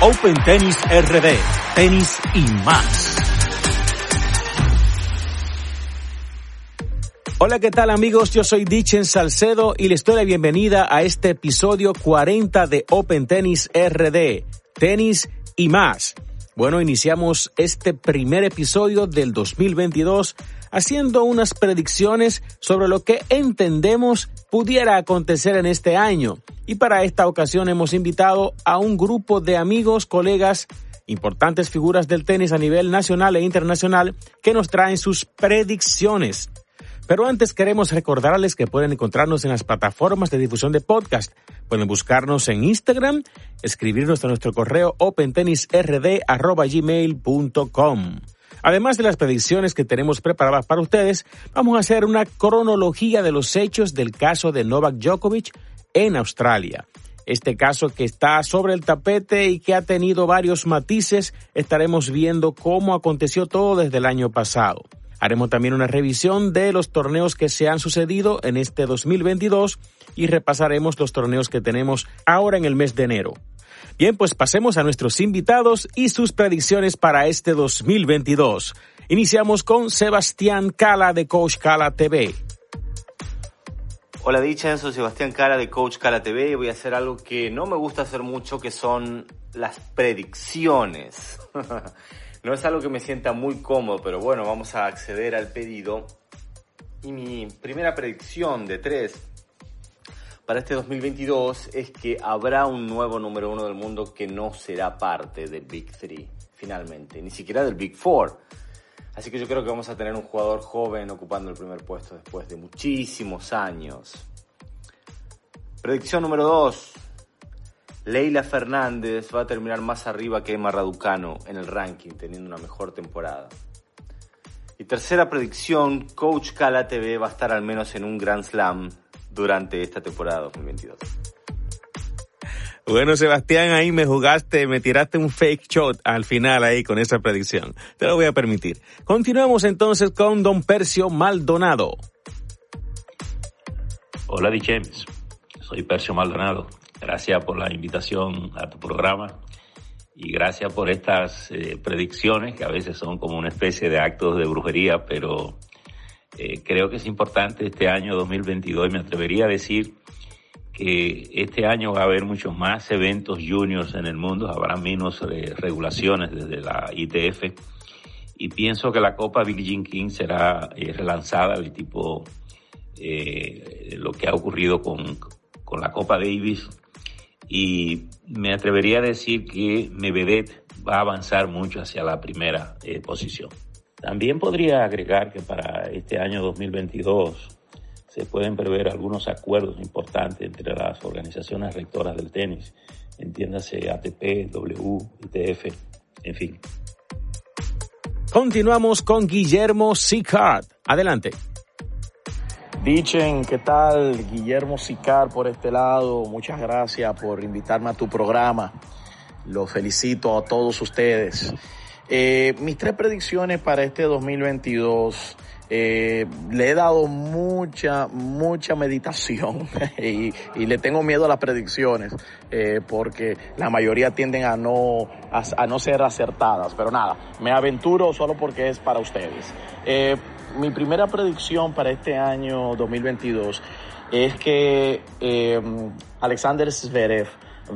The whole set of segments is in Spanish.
Open Tennis RD, tenis y más. Hola, ¿qué tal amigos? Yo soy Dichen Salcedo y les doy la bienvenida a este episodio 40 de Open Tennis RD, tenis y más. Bueno, iniciamos este primer episodio del 2022 haciendo unas predicciones sobre lo que entendemos pudiera acontecer en este año. Y para esta ocasión hemos invitado a un grupo de amigos, colegas, importantes figuras del tenis a nivel nacional e internacional que nos traen sus predicciones. Pero antes queremos recordarles que pueden encontrarnos en las plataformas de difusión de podcast. Pueden buscarnos en Instagram, escribirnos a nuestro correo opentennisrd.gmail.com. Además de las predicciones que tenemos preparadas para ustedes, vamos a hacer una cronología de los hechos del caso de Novak Djokovic en Australia. Este caso que está sobre el tapete y que ha tenido varios matices, estaremos viendo cómo aconteció todo desde el año pasado. Haremos también una revisión de los torneos que se han sucedido en este 2022 y repasaremos los torneos que tenemos ahora en el mes de enero. Bien, pues pasemos a nuestros invitados y sus predicciones para este 2022. Iniciamos con Sebastián Cala de Coach Cala TV. Hola dicha, soy Sebastián Cala de Coach Cala TV voy a hacer algo que no me gusta hacer mucho, que son las predicciones. no es algo que me sienta muy cómodo, pero bueno, vamos a acceder al pedido. Y mi primera predicción de tres para este 2022 es que habrá un nuevo número uno del mundo que no será parte del Big Three, finalmente, ni siquiera del Big Four. Así que yo creo que vamos a tener un jugador joven ocupando el primer puesto después de muchísimos años. Predicción número 2. Leila Fernández va a terminar más arriba que Emma Raducano en el ranking, teniendo una mejor temporada. Y tercera predicción, Coach Cala TV va a estar al menos en un Grand Slam durante esta temporada 2022. Bueno, Sebastián, ahí me jugaste, me tiraste un fake shot al final ahí con esa predicción. Te lo voy a permitir. Continuamos entonces con don Percio Maldonado. Hola, Di James. Soy Percio Maldonado. Gracias por la invitación a tu programa y gracias por estas eh, predicciones que a veces son como una especie de actos de brujería, pero eh, creo que es importante este año 2022 y me atrevería a decir que este año va a haber muchos más eventos juniors en el mundo, habrá menos eh, regulaciones desde la ITF y pienso que la Copa Billie Jean King será eh, relanzada del tipo lo que ha ocurrido con, con la Copa Davis. Y me atrevería a decir que Medvedev va a avanzar mucho hacia la primera posición. También podría agregar que para este año 2022 se pueden prever algunos acuerdos importantes entre las organizaciones rectoras del tenis, entiéndase ATP, W, ITF, en fin. Continuamos con Guillermo Sicard. Adelante. Dichen, ¿qué tal? Guillermo Sicar por este lado. Muchas gracias por invitarme a tu programa. Los felicito a todos ustedes. Eh, mis tres predicciones para este 2022. Eh, le he dado mucha, mucha meditación y, le tengo miedo a las predicciones eh, porque la mayoría tienden a no, a, no ser acertadas. Pero nada, me aventuro solo porque es para ustedes. mi primera predicción para este año 2022 es que Alexander Zverev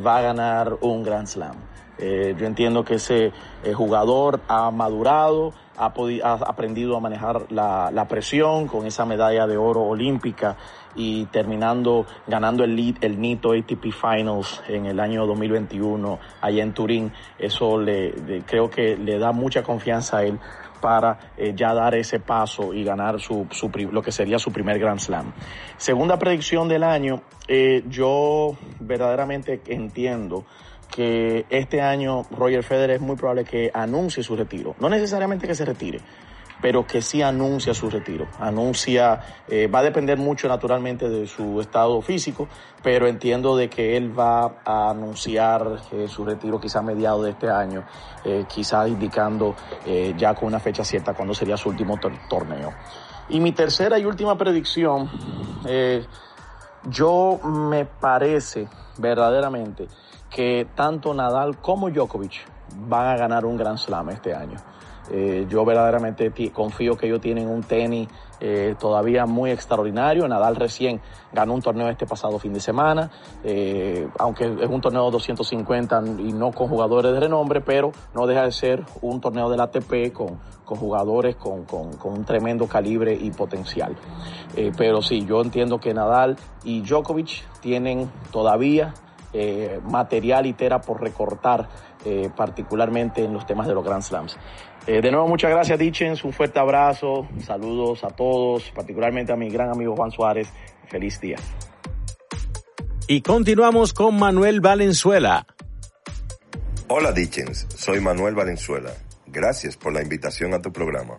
va a ganar un Grand Slam. Eh, yo entiendo que ese eh, jugador ha madurado, ha, ha aprendido a manejar la, presión con esa medalla de oro olímpica y terminando ganando el, lead, el NITO ATP Finals en el año 2021 allá en Turín. Eso le, creo que le da mucha confianza a él para eh, ya dar ese paso y ganar su, su, lo que sería su primer Grand Slam. Segunda predicción del año, yo verdaderamente entiendo que este año Roger Federer es muy probable que anuncie su retiro. No necesariamente que se retire, pero que sí anuncia su retiro. Anuncia, eh, va a depender mucho naturalmente de su estado físico, pero entiendo de que él va a anunciar eh, su retiro quizá a mediados de este año, eh, quizá indicando ya con una fecha cierta cuándo sería su último torneo. Y mi tercera y última predicción Yo me parece verdaderamente que tanto Nadal como Djokovic van a ganar un Grand Slam este año. Eh, yo verdaderamente confío que ellos tienen un tenis eh, todavía muy extraordinario. Nadal recién ganó un torneo este pasado fin de semana, eh, aunque es un torneo de 250 y no con jugadores de renombre, pero no deja de ser un torneo del ATP con, con jugadores con, con, un tremendo calibre y potencial. Pero sí, yo entiendo que Nadal y Djokovic tienen todavía eh, material y tera por recortar, eh, particularmente en los temas de los Grand Slams. Eh, de nuevo, muchas gracias, Dichens. Un fuerte abrazo. Saludos a todos, particularmente a mi gran amigo Juan Suárez. Feliz día. Y continuamos con Manuel Valenzuela. Hola, Dichens. Soy Manuel Valenzuela. Gracias por la invitación a tu programa.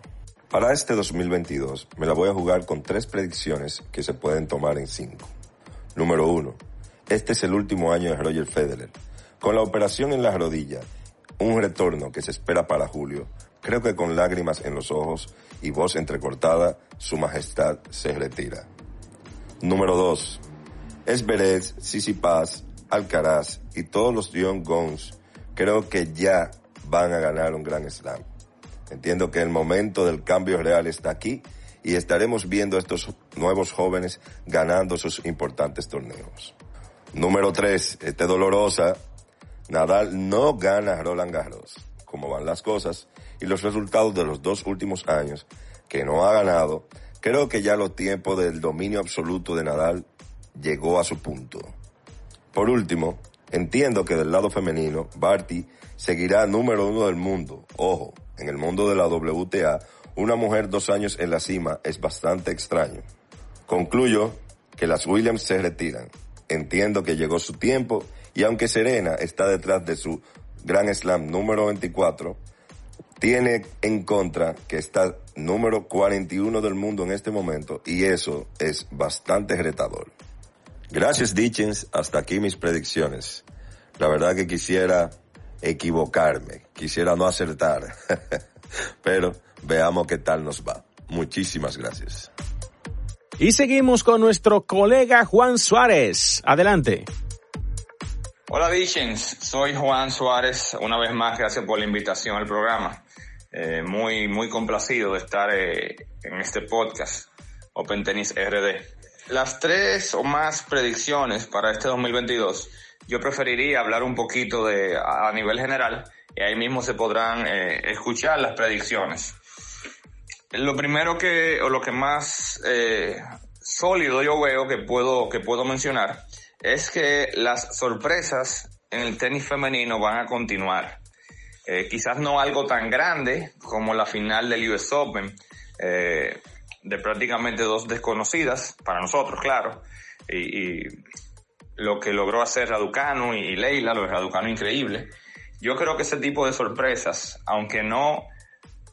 Para este 2022 me la voy a jugar con tres predicciones que se pueden tomar en cinco. Número uno. Este es el último año de Roger Federer. Con la operación en la rodilla, un retorno que se espera para julio, Creo que con lágrimas en los ojos y voz entrecortada, Su Majestad se retira. Número 2. Esberez, Paz, Alcaraz y todos los Young Guns creo que ya van a ganar un gran slam. Entiendo que el momento del cambio real está aquí y estaremos viendo a estos nuevos jóvenes ganando sus importantes torneos. Número 3. Este dolorosa. Nadal no gana Roland Garros. Como van las cosas, y los resultados de los dos últimos años, que no ha ganado, creo que ya los tiempos del dominio absoluto de Nadal llegó a su punto. Por último, entiendo que del lado femenino, Barty seguirá número uno del mundo. Ojo, en el mundo de la WTA, una mujer dos años en la cima es bastante extraño. Concluyo que las Williams se retiran. Entiendo que llegó su tiempo y aunque Serena está detrás de su Gran Slam número 24, tiene en contra que está número 41 del mundo en este momento y eso es bastante retador. Gracias Dichens, hasta aquí mis predicciones. La verdad que quisiera equivocarme, quisiera no acertar, pero veamos qué tal nos va. Muchísimas gracias. Y seguimos con nuestro colega Juan Suárez. Adelante. Hola Dichens, soy Juan Suárez. Una vez más, gracias por la invitación al programa. Eh, muy, muy complacido de estar eh, en este podcast Open Tennis RD. Las tres o más predicciones para este 2022, yo preferiría hablar un poquito de a, nivel general y ahí mismo se podrán eh, escuchar las predicciones. Lo primero que, o lo que más eh, sólido yo veo que puedo, que puedo mencionar es que las sorpresas en el tenis femenino van a continuar. Eh, quizás no algo tan grande como la final del US Open, eh, de prácticamente dos desconocidas, para nosotros, claro, y, lo que logró hacer Raducano y, Leila, lo de Raducano increíble. Yo creo que ese tipo de sorpresas, aunque no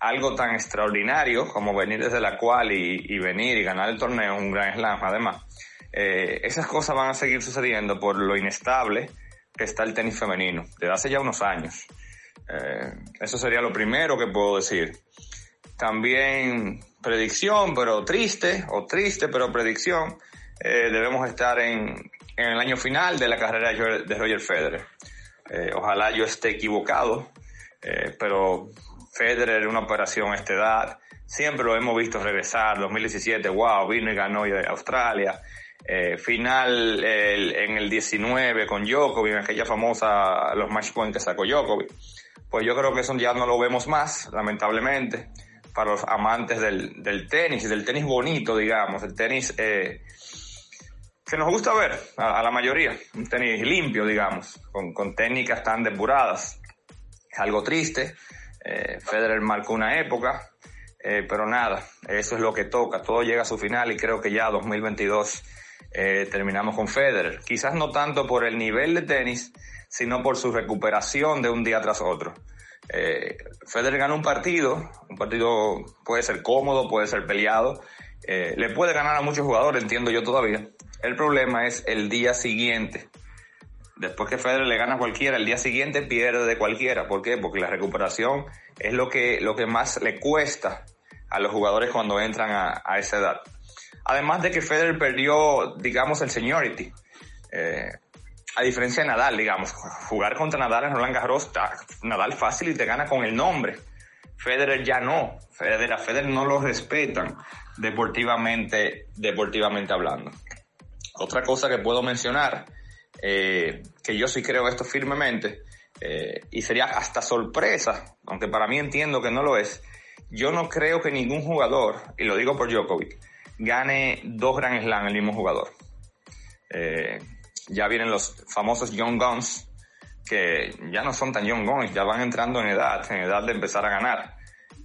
algo tan extraordinario como venir desde la cual y, venir y ganar el torneo, un gran slam además, eh, esas cosas van a seguir sucediendo por lo inestable que está el tenis femenino, desde hace ya unos años. Eh, eso sería lo primero que puedo decir. También predicción, pero triste, o triste, pero predicción. Eh, debemos estar en, en, el año final de la carrera de Roger Federer. Ojalá yo esté equivocado, pero Federer, una operación a esta edad, siempre lo hemos visto regresar. 2017, wow, vino y ganó Australia. Eh, final en el 19 con Djokovic, en aquella famosa, los match points que sacó Djokovic pues yo creo que eso ya no lo vemos más, lamentablemente, para los amantes del, del tenis, del tenis bonito, digamos, el tenis eh, que nos gusta ver a, la mayoría, un tenis limpio, digamos, con, con técnicas tan depuradas. Es algo triste, eh, Federer marcó una época, eh, pero nada, eso es lo que toca, todo llega a su final y creo que ya 2022 eh, terminamos con Federer. Quizás no tanto por el nivel de tenis, sino por su recuperación de un día tras otro. Eh, Federer gana un partido, un partido puede ser cómodo, puede ser peleado, le puede ganar a muchos jugadores, entiendo yo todavía. El problema es el día siguiente. Después que Federer le gana a cualquiera, el día siguiente pierde de cualquiera. ¿Por qué? Porque la recuperación es lo que, lo que más le cuesta a los jugadores cuando entran a, a esa edad. Además de que Federer perdió, digamos, el seniority. Eh, a diferencia de Nadal, digamos, jugar contra Nadal en Roland Garros, Nadal fácil y te gana con el nombre. Federer ya no. Federer, a Federer no lo respetan deportivamente, deportivamente hablando. Otra cosa que puedo mencionar, eh, que yo sí creo esto firmemente, eh, y sería hasta sorpresa, aunque para mí entiendo que no lo es, yo no creo que ningún jugador, y lo digo por Djokovic, gane dos Grand Slam el mismo jugador. Eh, ya vienen los famosos Young Guns, que ya no son tan Young Guns, ya van entrando en edad, en edad de empezar a ganar.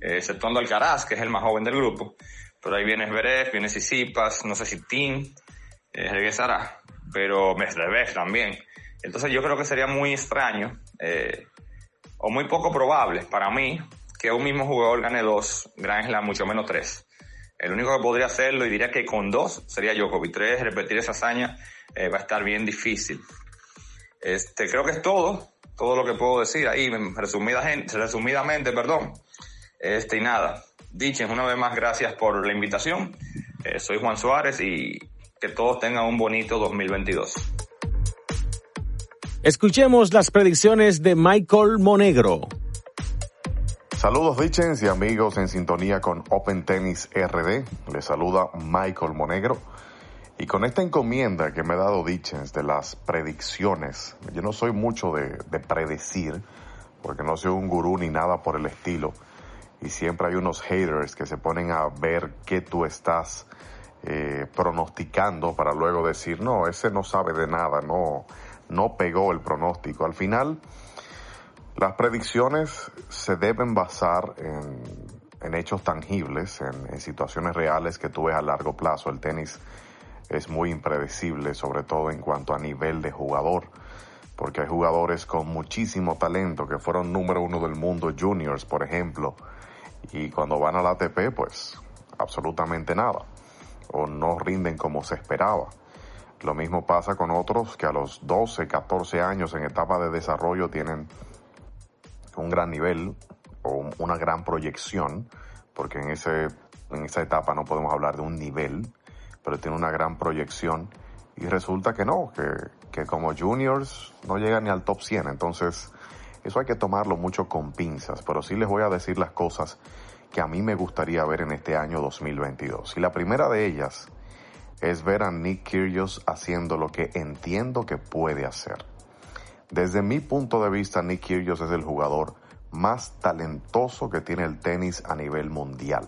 Eh, exceptuando Alcaraz, que es el más joven del grupo. Pero ahí viene Zverev, viene Sisipas, no sé si Tim eh, regresará, pero Medvedev también. Entonces yo creo que sería muy extraño, eh, o muy poco probable para mí, que un mismo jugador gane dos Grand Slam, mucho menos tres. El único que podría hacerlo y diría que con dos sería Djokovic. Tres, repetir esa hazaña eh, va a estar bien difícil. Este, creo que es todo, todo lo que puedo decir ahí, resumida, resumidamente, perdón. Este, y nada, dichen una vez más gracias por la invitación. Eh, soy Juan Suárez y que todos tengan un bonito 2022. Escuchemos las predicciones de Michael Monegro. Saludos Dichens y amigos en sintonía con Open Tennis RD. Les saluda Michael Monegro. Y con esta encomienda que me ha dado Dichens de las predicciones, yo no soy mucho de, predecir, porque no soy un gurú ni nada por el estilo. Y siempre hay unos haters que se ponen a ver qué tú estás eh, pronosticando para luego decir, no, ese no sabe de nada, no, no pegó el pronóstico. Al final, las predicciones se deben basar en, hechos tangibles, en, situaciones reales que tú ves a largo plazo. El tenis es muy impredecible, sobre todo en cuanto a nivel de jugador, porque hay jugadores con muchísimo talento que fueron número uno del mundo, juniors, por ejemplo, y cuando van a la ATP, pues absolutamente nada, o no rinden como se esperaba. Lo mismo pasa con otros que a los 12, 14 años en etapa de desarrollo tienen un gran nivel o una gran proyección, porque en, ese, en esa etapa no podemos hablar de un nivel, pero tiene una gran proyección. Y resulta que no, que, que como juniors no llega ni al top 100, entonces eso hay que tomarlo mucho con pinzas, pero sí les voy a decir las cosas que a mí me gustaría ver en este año 2022. Y la primera de ellas es ver a Nick Kyrgios haciendo lo que entiendo que puede hacer. Desde mi punto de vista, Nick Kyrgios es el jugador más talentoso que tiene el tenis a nivel mundial.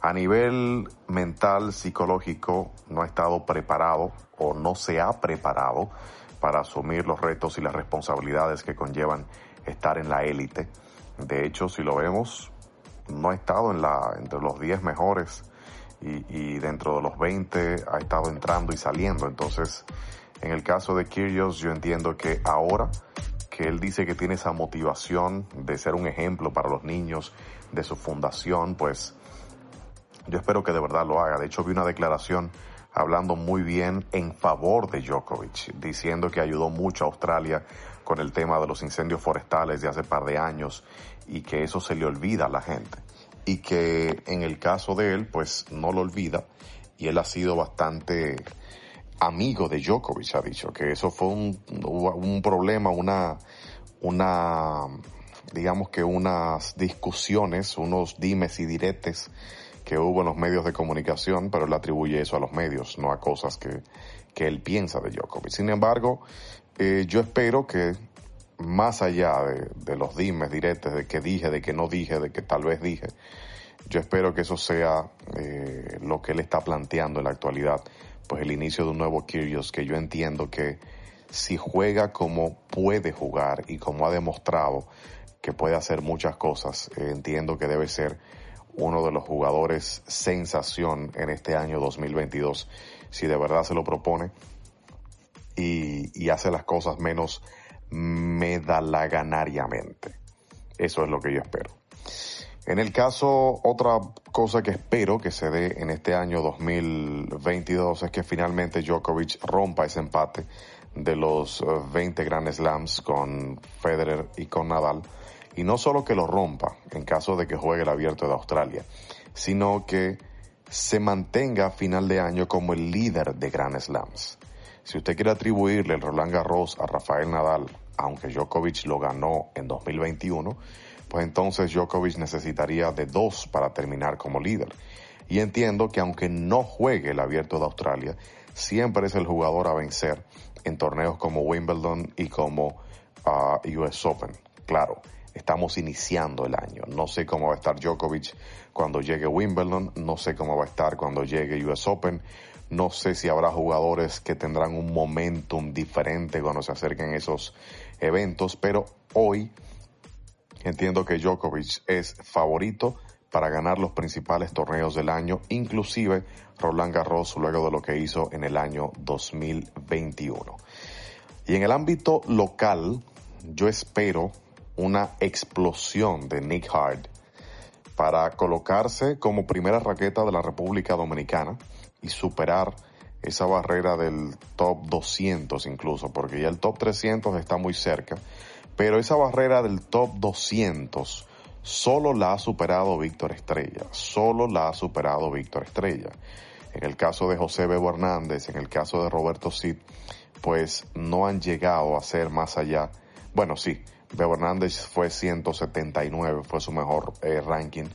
A nivel mental, psicológico, no ha estado preparado o no se ha preparado para asumir los retos y las responsabilidades que conllevan estar en la élite. De hecho, si lo vemos, no ha estado en la, entre los 10 mejores y, dentro de los 20 ha estado entrando y saliendo. Entonces, en el caso de Kyrgios, yo entiendo que ahora que él dice que tiene esa motivación de ser un ejemplo para los niños de su fundación, pues yo espero que de verdad lo haga. De hecho, vi una declaración hablando muy bien en favor de Djokovic, diciendo que ayudó mucho a Australia con el tema de los incendios forestales de hace par de años y que eso se le olvida a la gente. Y que en el caso de él, pues no lo olvida y él ha sido bastante amigo de Djokovic ha dicho que eso fue un, un problema, una, una, digamos que unas discusiones, unos dimes y diretes que hubo en los medios de comunicación, pero él atribuye eso a los medios, no a cosas que, que él piensa de Djokovic. Sin embargo, eh, yo espero que más allá de, de, los dimes, diretes, de que dije, de que no dije, de que tal vez dije, yo espero que eso sea eh, lo que él está planteando en la actualidad pues el inicio de un nuevo Kyrgios que yo entiendo que si juega como puede jugar y como ha demostrado que puede hacer muchas cosas, eh, entiendo que debe ser uno de los jugadores sensación en este año 2022 si de verdad se lo propone y, hace las cosas menos medalaganariamente. Eso es lo que yo espero. En el caso, otra cosa que espero que se dé en este año 2022 es que finalmente Djokovic rompa ese empate de los 20 eh, Grand Slams con Federer y con Nadal. Y no solo que lo rompa en caso de que juegue el abierto de Australia, sino que se mantenga a final de año como el líder de Grand Slams. Si usted quiere atribuirle el Roland Garros a Rafael Nadal, aunque Djokovic lo ganó en 2021, pues entonces Djokovic necesitaría de dos para terminar como líder. Y entiendo que aunque no juegue el abierto de Australia, siempre es el jugador a vencer en torneos como Wimbledon y como uh, US Open. Claro, estamos iniciando el año. No sé cómo va a estar Djokovic cuando llegue Wimbledon, no sé cómo va a estar cuando llegue US Open, no sé si habrá jugadores que tendrán un momentum diferente cuando se acerquen esos eventos, pero hoy entiendo que Djokovic es favorito para ganar los principales torneos del año, inclusive Roland Garros luego de lo que hizo en el año 2021. Y en el ámbito local, yo espero una explosión de Nick Hart para colocarse como primera raqueta de la República Dominicana y superar esa barrera del top 200 incluso, porque ya el top 300 está muy cerca, pero esa barrera del top 200 solo la ha superado Víctor Estrella, solo la ha superado Víctor Estrella. En el caso de José Bebo Hernández, en el caso de Roberto Cid, pues no han llegado a ser más allá. Bueno, sí, Bebo Hernández fue 179, fue su mejor eh, ranking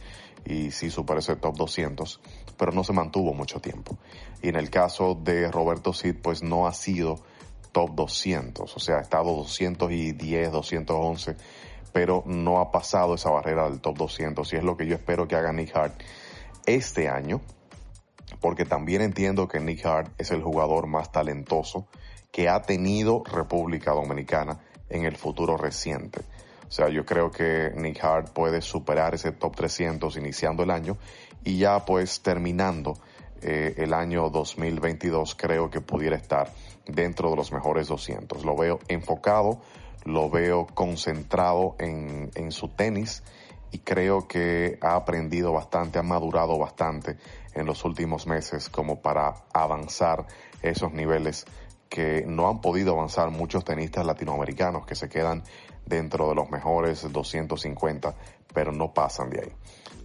y sí superó ese top 200, pero no se mantuvo mucho tiempo. Y en el caso de Roberto Cid, pues no ha sido top 200, o sea, ha estado 210, 211 pero no ha pasado esa barrera del top 200 y es lo que yo espero que haga Nick Hart este año, porque también entiendo que Nick Hart es el jugador más talentoso que ha tenido República Dominicana en el futuro reciente. O sea, yo creo que Nick Hart puede superar ese top 300 iniciando el año y ya pues terminando eh, el año 2022 creo que pudiera estar dentro de los mejores 200. Lo veo enfocado lo veo concentrado en, en su tenis y creo que ha aprendido bastante, ha madurado bastante en los últimos meses como para avanzar esos niveles que no han podido avanzar muchos tenistas latinoamericanos que se quedan dentro de los mejores 250, pero no pasan de ahí.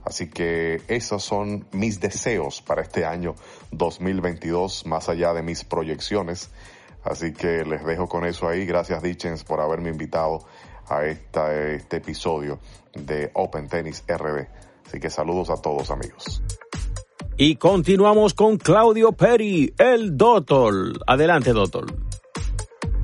Así que esos son mis deseos para este año 2022, más allá de mis proyecciones. Así que les dejo con eso ahí. Gracias Dichens por haberme invitado a esta, este episodio de Open Tennis RD. Así que saludos a todos amigos. Y continuamos con Claudio Peri, el Doctor. Adelante, Doctor.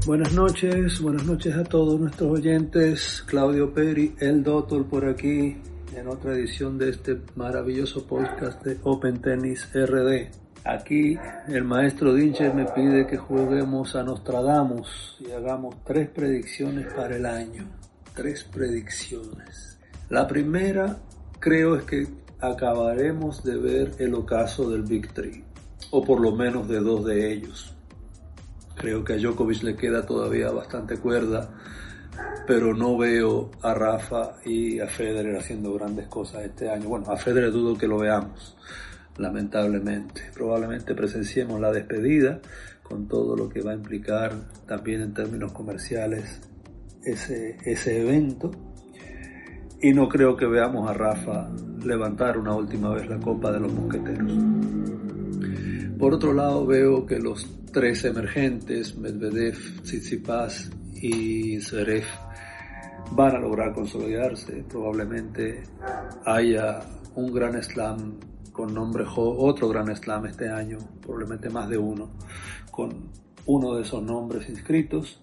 Buenas noches, buenas noches a todos nuestros oyentes. Claudio Peri, el Doctor, por aquí en otra edición de este maravilloso podcast de Open Tennis RD. Aquí el maestro Dincher me pide que juguemos a Nostradamus y hagamos tres predicciones para el año. Tres predicciones. La primera creo es que acabaremos de ver el ocaso del Big Three, o por lo menos de dos de ellos. Creo que a Djokovic le queda todavía bastante cuerda, pero no veo a Rafa y a Federer haciendo grandes cosas este año. Bueno, a Federer dudo que lo veamos lamentablemente. Probablemente presenciemos la despedida con todo lo que va a implicar también en términos comerciales ese, ese evento. Y no creo que veamos a Rafa levantar una última vez la Copa de los Mosqueteros. Por otro lado, veo que los tres emergentes, Medvedev, Tsitsipas y Zverev, van a lograr consolidarse. Probablemente haya un gran slam con nombre otro gran slam este año, probablemente más de uno, con uno de esos nombres inscritos.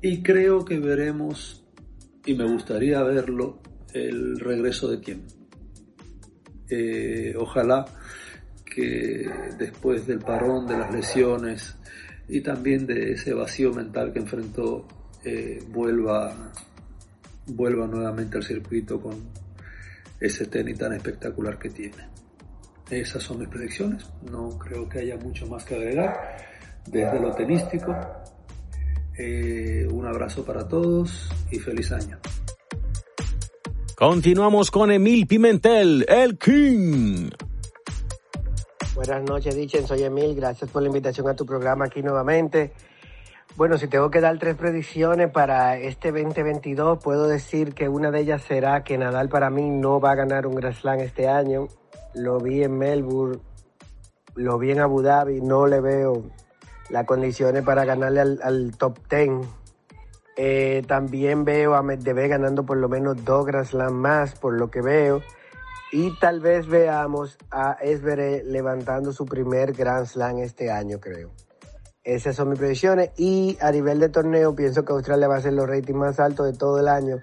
Y creo que veremos, y me gustaría verlo, el regreso de quién. Eh, ojalá que después del parón, de las lesiones y también de ese vacío mental que enfrentó, eh, vuelva, vuelva nuevamente al circuito con ese tenis tan espectacular que tiene. Esas son mis predicciones. No creo que haya mucho más que agregar. Desde lo tenístico, eh, un abrazo para todos y feliz año. Continuamos con Emil Pimentel, el King. Buenas noches, Dichen. Soy Emil. Gracias por la invitación a tu programa aquí nuevamente. Bueno, si tengo que dar tres predicciones para este 2022, puedo decir que una de ellas será que Nadal para mí no va a ganar un Grand Slam este año lo vi en Melbourne lo vi en Abu Dhabi, no le veo las condiciones para ganarle al, top 10. Eh, también veo a Medvedev ganando por lo menos dos Grand Slam más, por lo que veo. Y tal vez veamos a Esbere levantando su primer Grand Slam este año, creo. Esas son mis predicciones. Y a nivel de torneo, pienso que Australia va a ser los ratings más altos de todo el año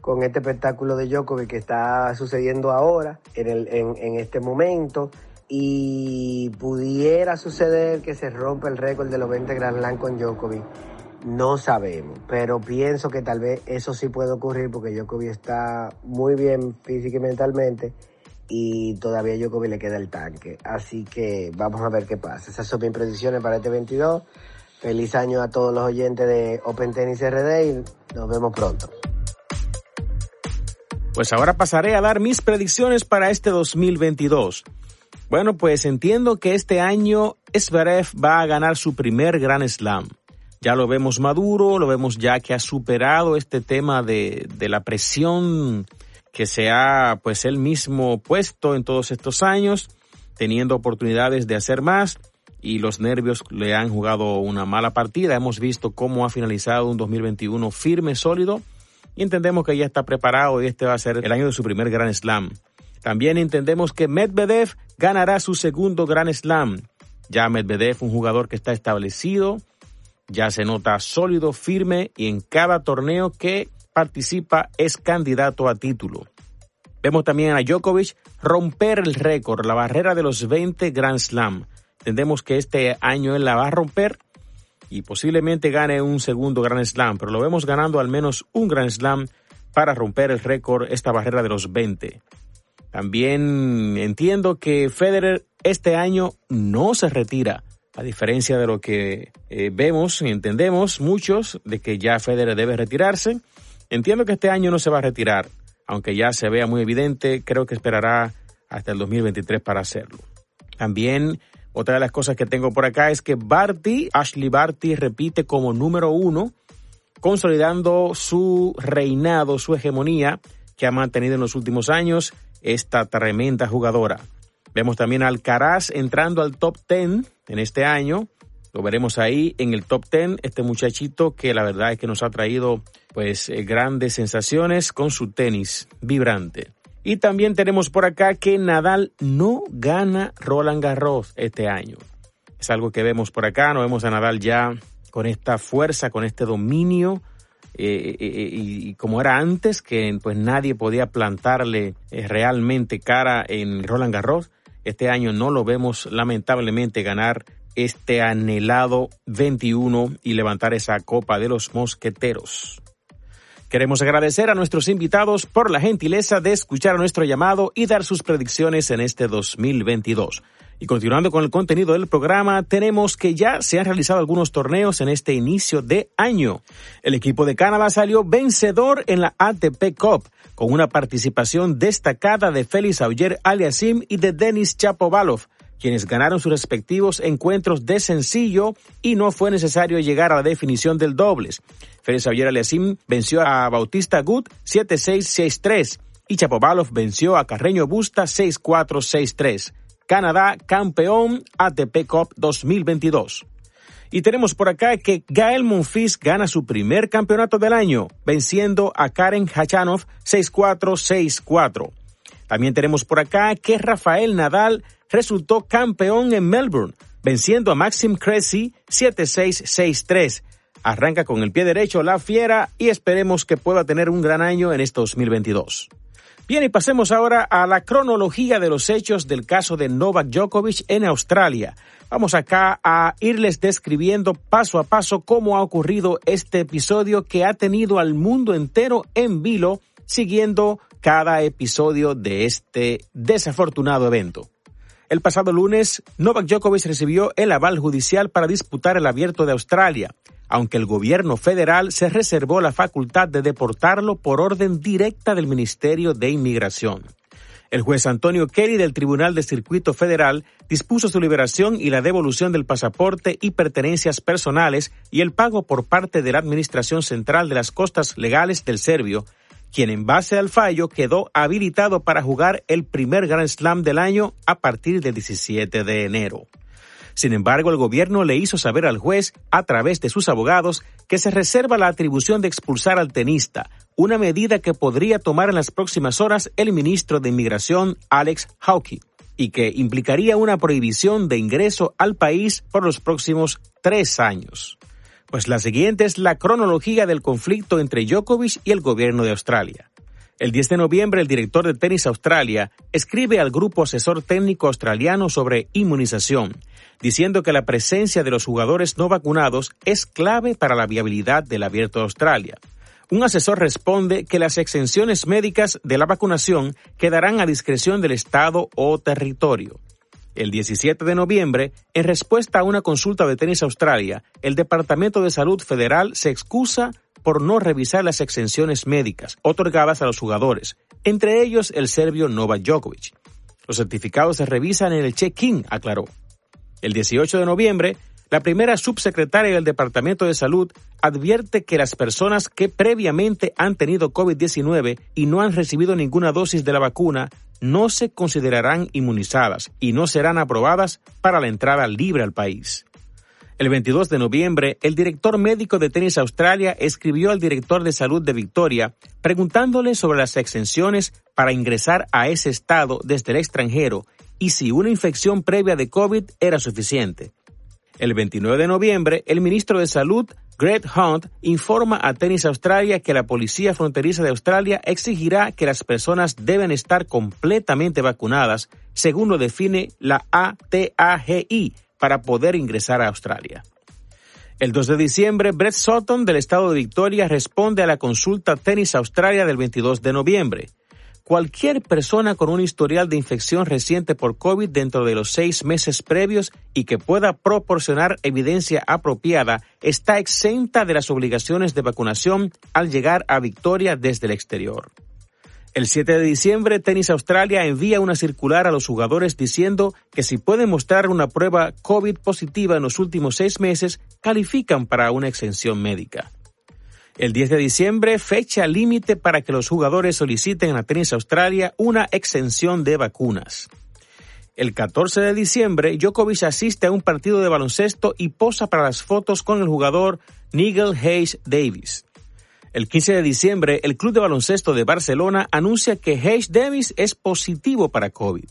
con este espectáculo de Djokovic que está sucediendo ahora, en, el, en, este momento. Y pudiera suceder que se rompa el récord de los 20 Grand Slam con Djokovic. No sabemos, pero pienso que tal vez eso sí puede ocurrir porque Djokovic está muy bien física y mentalmente y todavía a le queda el tanque. Así que vamos a ver qué pasa. Esas son mis predicciones para este 22. Feliz año a todos los oyentes de Open Tennis RD y nos vemos pronto. Pues ahora pasaré a dar mis predicciones para este 2022. Bueno, pues entiendo que este año Zverev va a ganar su primer Grand Slam. Ya lo vemos maduro, lo vemos ya que ha superado este tema de, de la presión que se ha pues él mismo puesto en todos estos años, teniendo oportunidades de hacer más y los nervios le han jugado una mala partida. Hemos visto cómo ha finalizado un 2021 firme, sólido y entendemos que ya está preparado y este va a ser el año de su primer Grand Slam. También entendemos que Medvedev ganará su segundo Grand Slam. Ya Medvedev, un jugador que está establecido, ya se nota sólido, firme y en cada torneo que participa es candidato a título. Vemos también a Djokovic romper el récord, la barrera de los 20 Grand Slam. Entendemos que este año él la va a romper y posiblemente gane un segundo Grand Slam, pero lo vemos ganando al menos un Grand Slam para romper el récord, esta barrera de los 20. También entiendo que Federer este año no se retira, a diferencia de lo que eh, vemos y entendemos muchos de que ya Federer debe retirarse. Entiendo que este año no se va a retirar, aunque ya se vea muy evidente, creo que esperará hasta el 2023 para hacerlo. También otra de las cosas que tengo por acá es que Barty, Ashley Barty repite como número uno, consolidando su reinado, su hegemonía que ha mantenido en los últimos años esta tremenda jugadora. Vemos también a Alcaraz entrando al top 10 en este año, lo veremos ahí en el top 10, este muchachito que la verdad es que nos ha traído pues eh, grandes sensaciones con su tenis vibrante. Y también tenemos por acá que Nadal no gana Roland Garros este año. Es algo que vemos por acá, no vemos a Nadal ya con esta fuerza, con este dominio, eh, eh, y, como era antes, que pues nadie podía plantarle realmente cara en Roland Garros. Este año no lo vemos lamentablemente ganar este anhelado 21 y levantar esa copa de los mosqueteros. Queremos agradecer a nuestros invitados por la gentileza de escuchar nuestro llamado y dar sus predicciones en este 2022. Y continuando con el contenido del programa, tenemos que ya se han realizado algunos torneos en este inicio de año. El equipo de Canadá salió vencedor en la ATP Cup, con una participación destacada de Félix Auger Aliasim y de Denis Chapovalov, quienes ganaron sus respectivos encuentros de sencillo y no fue necesario llegar a la definición del dobles. Félix Xavier Aliasim venció a Bautista Gut 7-6-6-3 y Chapovalov venció a Carreño Busta 6-4-6-3. Canadá campeón ATP Cup 2022. Y tenemos por acá que Gael Monfils gana su primer campeonato del año, venciendo a Karen Hachanov 6-4-6-4. También tenemos por acá que Rafael Nadal resultó campeón en Melbourne, venciendo a Maxim Cressy 7-6-6-3. Arranca con el pie derecho la fiera y esperemos que pueda tener un gran año en este 2022. Bien, y pasemos ahora a la cronología de los hechos del caso de Novak Djokovic en Australia. Vamos acá a irles describiendo paso a paso cómo ha ocurrido este episodio que ha tenido al mundo entero en vilo siguiendo cada episodio de este desafortunado evento. El pasado lunes, Novak Djokovic recibió el aval judicial para disputar el abierto de Australia, aunque el gobierno federal se reservó la facultad de deportarlo por orden directa del Ministerio de Inmigración. El juez Antonio Kelly del Tribunal de Circuito Federal dispuso su liberación y la devolución del pasaporte y pertenencias personales y el pago por parte de la Administración Central de las Costas Legales del Serbio quien en base al fallo quedó habilitado para jugar el primer Grand Slam del año a partir del 17 de enero. Sin embargo, el gobierno le hizo saber al juez, a través de sus abogados, que se reserva la atribución de expulsar al tenista, una medida que podría tomar en las próximas horas el ministro de Inmigración, Alex Hawke, y que implicaría una prohibición de ingreso al país por los próximos tres años. Pues la siguiente es la cronología del conflicto entre Djokovic y el gobierno de Australia. El 10 de noviembre, el director de Tenis Australia escribe al grupo asesor técnico australiano sobre inmunización, diciendo que la presencia de los jugadores no vacunados es clave para la viabilidad del abierto de Australia. Un asesor responde que las exenciones médicas de la vacunación quedarán a discreción del Estado o territorio. El 17 de noviembre, en respuesta a una consulta de Tenis Australia, el Departamento de Salud Federal se excusa por no revisar las exenciones médicas otorgadas a los jugadores, entre ellos el serbio Novak Djokovic. Los certificados se revisan en el check-in, aclaró. El 18 de noviembre, la primera subsecretaria del Departamento de Salud advierte que las personas que previamente han tenido COVID-19 y no han recibido ninguna dosis de la vacuna no se considerarán inmunizadas y no serán aprobadas para la entrada libre al país. El 22 de noviembre, el director médico de Tenis Australia escribió al director de salud de Victoria preguntándole sobre las exenciones para ingresar a ese estado desde el extranjero y si una infección previa de COVID era suficiente. El 29 de noviembre, el ministro de Salud, Greg Hunt, informa a Tenis Australia que la Policía Fronteriza de Australia exigirá que las personas deben estar completamente vacunadas, según lo define la ATAGI, para poder ingresar a Australia. El 2 de diciembre, Brett Sutton del estado de Victoria responde a la consulta Tenis Australia del 22 de noviembre. Cualquier persona con un historial de infección reciente por COVID dentro de los seis meses previos y que pueda proporcionar evidencia apropiada está exenta de las obligaciones de vacunación al llegar a Victoria desde el exterior. El 7 de diciembre, Tenis Australia envía una circular a los jugadores diciendo que si pueden mostrar una prueba COVID positiva en los últimos seis meses, califican para una exención médica. El 10 de diciembre, fecha límite para que los jugadores soliciten a Tenis Australia una exención de vacunas. El 14 de diciembre, Djokovic asiste a un partido de baloncesto y posa para las fotos con el jugador Nigel Hayes Davis. El 15 de diciembre, el Club de Baloncesto de Barcelona anuncia que Hayes Davis es positivo para COVID.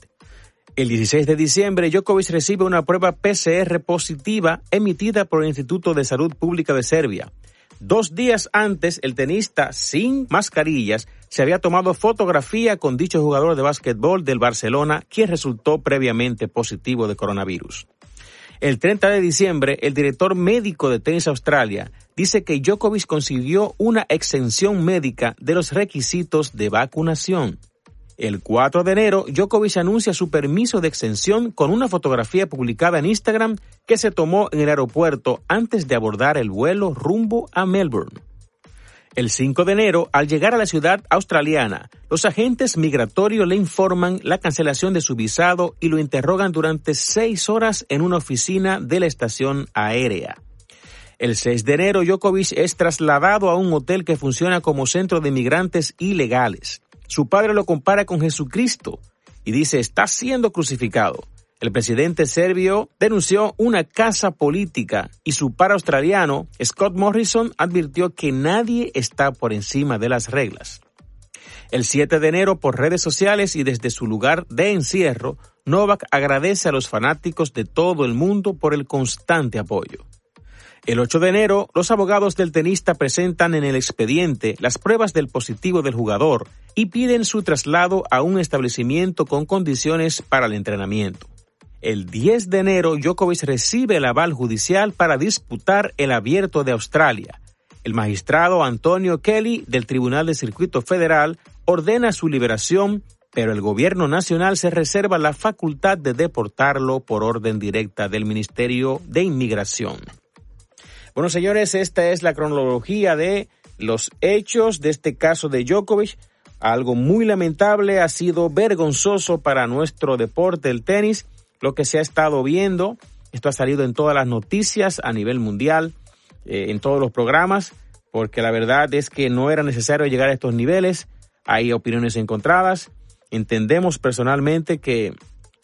El 16 de diciembre, Djokovic recibe una prueba PCR positiva emitida por el Instituto de Salud Pública de Serbia. Dos días antes, el tenista sin mascarillas se había tomado fotografía con dicho jugador de básquetbol del Barcelona, quien resultó previamente positivo de coronavirus. El 30 de diciembre, el director médico de Tenis Australia dice que Djokovic consiguió una exención médica de los requisitos de vacunación. El 4 de enero, Djokovic anuncia su permiso de exención con una fotografía publicada en Instagram que se tomó en el aeropuerto antes de abordar el vuelo rumbo a Melbourne. El 5 de enero, al llegar a la ciudad australiana, los agentes migratorios le informan la cancelación de su visado y lo interrogan durante seis horas en una oficina de la estación aérea. El 6 de enero, Djokovic es trasladado a un hotel que funciona como centro de migrantes ilegales. Su padre lo compara con Jesucristo y dice está siendo crucificado. El presidente serbio denunció una casa política y su par australiano, Scott Morrison, advirtió que nadie está por encima de las reglas. El 7 de enero, por redes sociales y desde su lugar de encierro, Novak agradece a los fanáticos de todo el mundo por el constante apoyo. El 8 de enero, los abogados del tenista presentan en el expediente las pruebas del positivo del jugador y piden su traslado a un establecimiento con condiciones para el entrenamiento. El 10 de enero, Djokovic recibe el aval judicial para disputar el abierto de Australia. El magistrado Antonio Kelly del Tribunal de Circuito Federal ordena su liberación, pero el gobierno nacional se reserva la facultad de deportarlo por orden directa del Ministerio de Inmigración. Bueno, señores, esta es la cronología de los hechos de este caso de Djokovic. Algo muy lamentable, ha sido vergonzoso para nuestro deporte, el tenis, lo que se ha estado viendo. Esto ha salido en todas las noticias a nivel mundial, eh, en todos los programas, porque la verdad es que no era necesario llegar a estos niveles. Hay opiniones encontradas. Entendemos personalmente que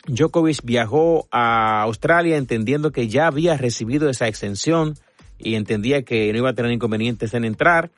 Djokovic viajó a Australia entendiendo que ya había recibido esa extensión y entendía que no iba a tener inconvenientes en entrar,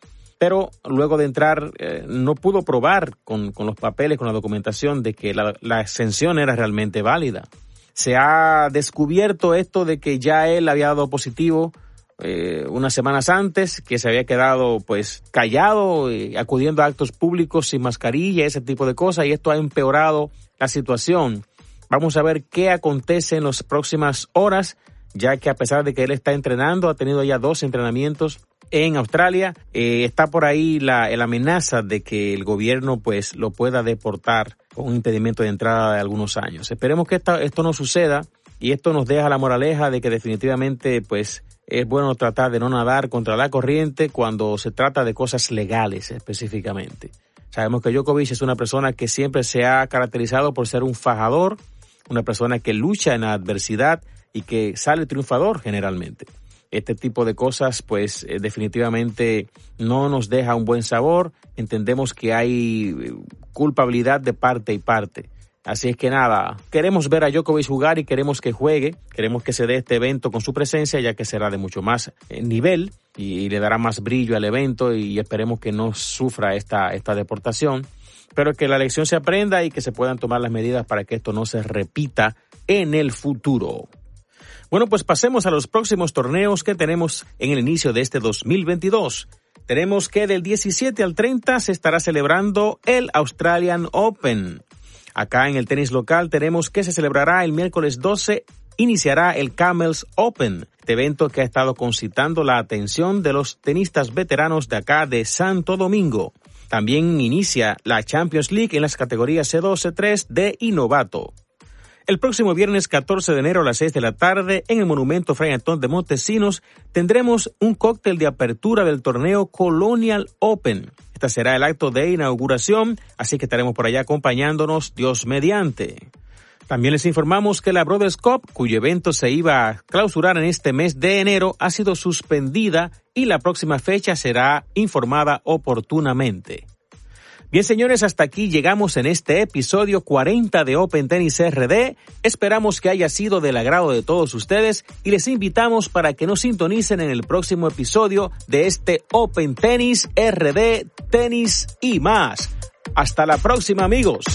pero luego de entrar eh, no pudo probar con, los papeles, con la documentación de que la, la extensión era realmente válida. Se ha descubierto esto de que ya él había dado positivo eh, unas semanas antes, que se había quedado pues callado, y acudiendo a actos públicos sin mascarilla, ese tipo de cosas, y esto ha empeorado la situación. Vamos a ver qué acontece en las próximas horas, ya que a pesar de que él está entrenando, ha tenido ya dos entrenamientos en Australia, eh, está por ahí la, amenaza de que el gobierno pues lo pueda deportar con un impedimento de entrada de algunos años. Esperemos que esto no suceda y esto nos deja la moraleja de que definitivamente pues es bueno tratar de no nadar contra la corriente cuando se trata de cosas legales específicamente. Sabemos que Djokovic es una persona que siempre se ha caracterizado por ser un fajador, una persona que lucha en la adversidad y que sale triunfador generalmente. Este tipo de cosas, pues eh, definitivamente no nos deja un buen sabor. Entendemos que hay eh, culpabilidad de parte y parte. Así es que nada, queremos ver a Djokovic jugar y queremos que juegue, queremos que se dé este evento con su presencia, ya que será de mucho más eh, nivel y, le dará más brillo al evento y esperemos que no sufra esta, esta deportación pero que la lección se aprenda y que se puedan tomar las medidas para que esto no se repita en el futuro. Bueno, pues pasemos a los próximos torneos que tenemos en el inicio de este 2022. Tenemos que del 17 al 30 se estará celebrando el Australian Open. Acá en el tenis local tenemos que se celebrará el miércoles 12 iniciará el Camels Open, este evento que ha estado concitando la atención de los tenistas veteranos de acá de Santo Domingo. También inicia la Champions League en las categorías C2, C3, D y Novato. El próximo viernes 14 de enero a las 6 de la tarde en el Monumento Fray Antón de Montesinos tendremos un cóctel de apertura del torneo Colonial Open. Este será el acto de inauguración, así que estaremos por allá acompañándonos Dios mediante. También les informamos que la Brothers Cup, cuyo evento se iba a clausurar en este mes de enero, ha sido suspendida y la próxima fecha será informada oportunamente. Bien, señores, hasta aquí llegamos en este episodio 40 de Open Tennis RD. Esperamos que haya sido del agrado de todos ustedes y les invitamos para que nos sintonicen en el próximo episodio de este Open Tennis RD, tenis y más. Hasta la próxima, amigos.